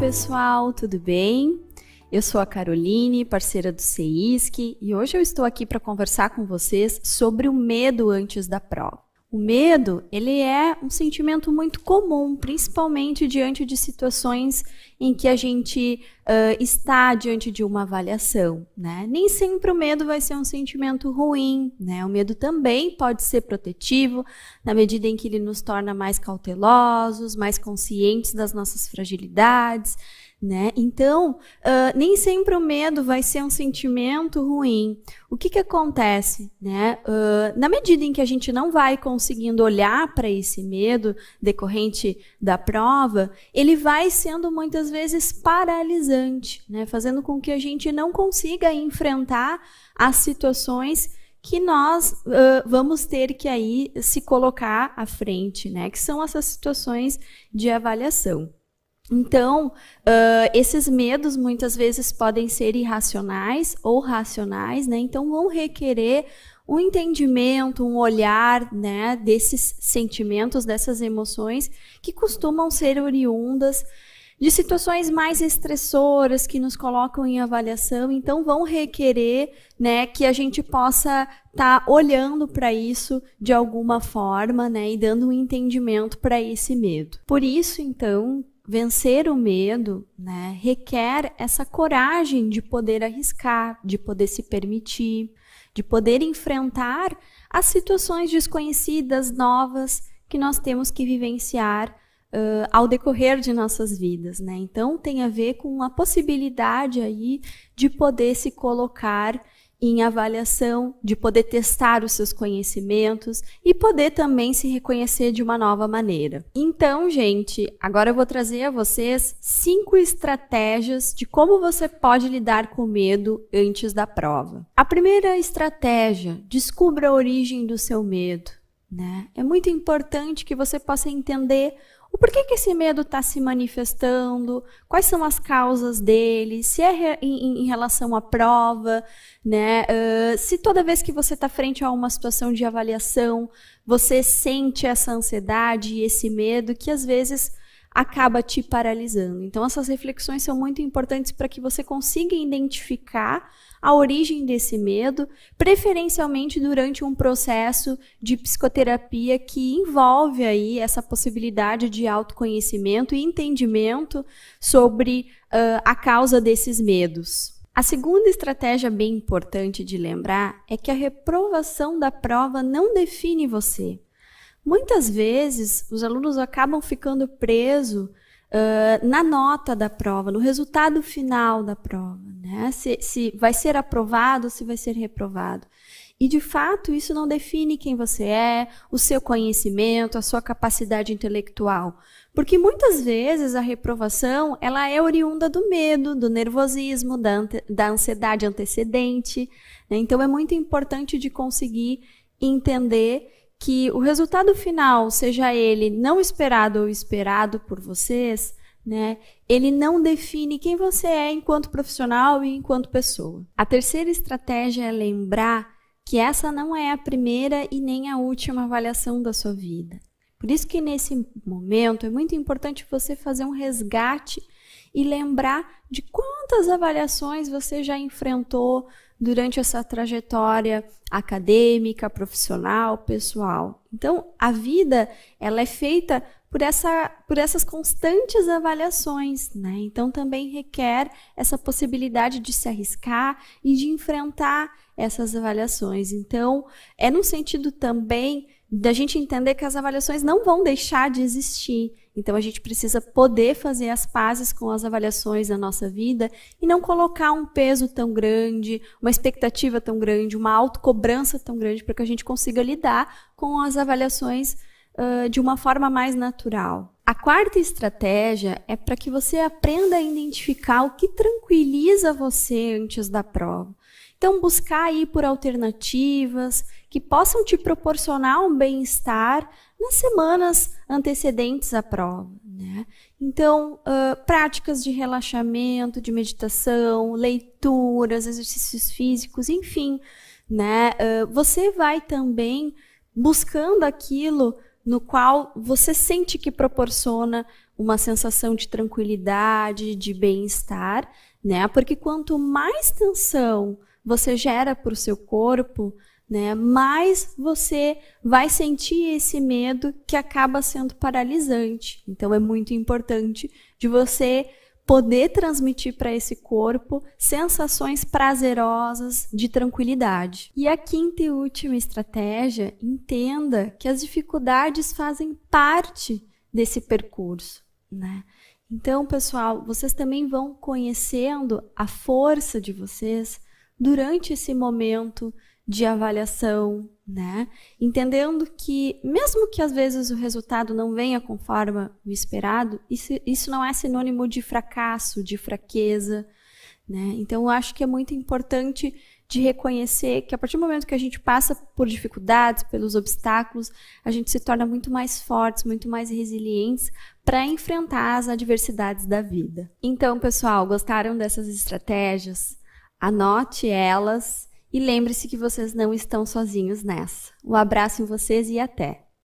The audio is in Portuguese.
pessoal, tudo bem? Eu sou a Caroline, parceira do CEISC, e hoje eu estou aqui para conversar com vocês sobre o medo antes da prova. O medo, ele é um sentimento muito comum, principalmente diante de situações em que a gente uh, está diante de uma avaliação, né? Nem sempre o medo vai ser um sentimento ruim, né? O medo também pode ser protetivo, na medida em que ele nos torna mais cautelosos, mais conscientes das nossas fragilidades, né? Então, uh, nem sempre o medo vai ser um sentimento ruim. O que, que acontece? Né? Uh, na medida em que a gente não vai conseguindo olhar para esse medo decorrente da prova, ele vai sendo muitas vezes paralisante, né? fazendo com que a gente não consiga enfrentar as situações que nós uh, vamos ter que aí se colocar à frente, né? que são essas situações de avaliação. Então, uh, esses medos muitas vezes podem ser irracionais ou racionais, né? Então, vão requerer um entendimento, um olhar, né, desses sentimentos, dessas emoções que costumam ser oriundas de situações mais estressoras que nos colocam em avaliação, então vão requerer, né, que a gente possa estar tá olhando para isso de alguma forma, né, e dando um entendimento para esse medo. Por isso, então, vencer o medo né, requer essa coragem de poder arriscar, de poder se permitir, de poder enfrentar as situações desconhecidas, novas, que nós temos que vivenciar uh, ao decorrer de nossas vidas. Né? Então, tem a ver com a possibilidade aí de poder se colocar em avaliação, de poder testar os seus conhecimentos e poder também se reconhecer de uma nova maneira. Então, gente, agora eu vou trazer a vocês cinco estratégias de como você pode lidar com medo antes da prova. A primeira estratégia, descubra a origem do seu medo. Né? É muito importante que você possa entender o porquê que esse medo está se manifestando, quais são as causas dele, se é em, em relação à prova, né? Uh, se toda vez que você está frente a uma situação de avaliação, você sente essa ansiedade e esse medo que às vezes acaba te paralisando. Então, essas reflexões são muito importantes para que você consiga identificar a origem desse medo, preferencialmente durante um processo de psicoterapia que envolve aí essa possibilidade de autoconhecimento e entendimento sobre uh, a causa desses medos. A segunda estratégia bem importante de lembrar é que a reprovação da prova não define você. Muitas vezes, os alunos acabam ficando presos uh, na nota da prova, no resultado final da prova, né? Se, se vai ser aprovado ou se vai ser reprovado. E de fato, isso não define quem você é, o seu conhecimento, a sua capacidade intelectual. Porque muitas vezes a reprovação, ela é oriunda do medo, do nervosismo, da, da ansiedade antecedente. Né? Então é muito importante de conseguir entender que o resultado final, seja ele não esperado ou esperado por vocês, né, ele não define quem você é enquanto profissional e enquanto pessoa. A terceira estratégia é lembrar que essa não é a primeira e nem a última avaliação da sua vida. Por isso que nesse momento é muito importante você fazer um resgate e lembrar de quantas avaliações você já enfrentou durante essa trajetória acadêmica, profissional, pessoal. Então, a vida ela é feita por, essa, por essas constantes avaliações, né? Então, também requer essa possibilidade de se arriscar e de enfrentar essas avaliações. Então, é no sentido também da gente entender que as avaliações não vão deixar de existir. Então a gente precisa poder fazer as pazes com as avaliações da nossa vida e não colocar um peso tão grande, uma expectativa tão grande, uma autocobrança tão grande para que a gente consiga lidar com as avaliações uh, de uma forma mais natural. A quarta estratégia é para que você aprenda a identificar o que tranquiliza você antes da prova. Então, buscar aí por alternativas que possam te proporcionar um bem-estar nas semanas antecedentes à prova. Né? Então, uh, práticas de relaxamento, de meditação, leituras, exercícios físicos, enfim, né? Uh, você vai também buscando aquilo no qual você sente que proporciona uma sensação de tranquilidade, de bem-estar, né? Porque quanto mais tensão você gera para o seu corpo, né, mais você vai sentir esse medo que acaba sendo paralisante. Então é muito importante de você poder transmitir para esse corpo sensações prazerosas de tranquilidade. E a quinta e última estratégia, entenda que as dificuldades fazem parte desse percurso, né? Então, pessoal, vocês também vão conhecendo a força de vocês durante esse momento de avaliação, né? Entendendo que, mesmo que às vezes o resultado não venha conforme o esperado, isso, isso não é sinônimo de fracasso, de fraqueza, né? Então, eu acho que é muito importante de reconhecer que a partir do momento que a gente passa por dificuldades, pelos obstáculos, a gente se torna muito mais fortes, muito mais resilientes para enfrentar as adversidades da vida. Então, pessoal, gostaram dessas estratégias? Anote elas e lembre-se que vocês não estão sozinhos nessa. Um abraço em vocês e até!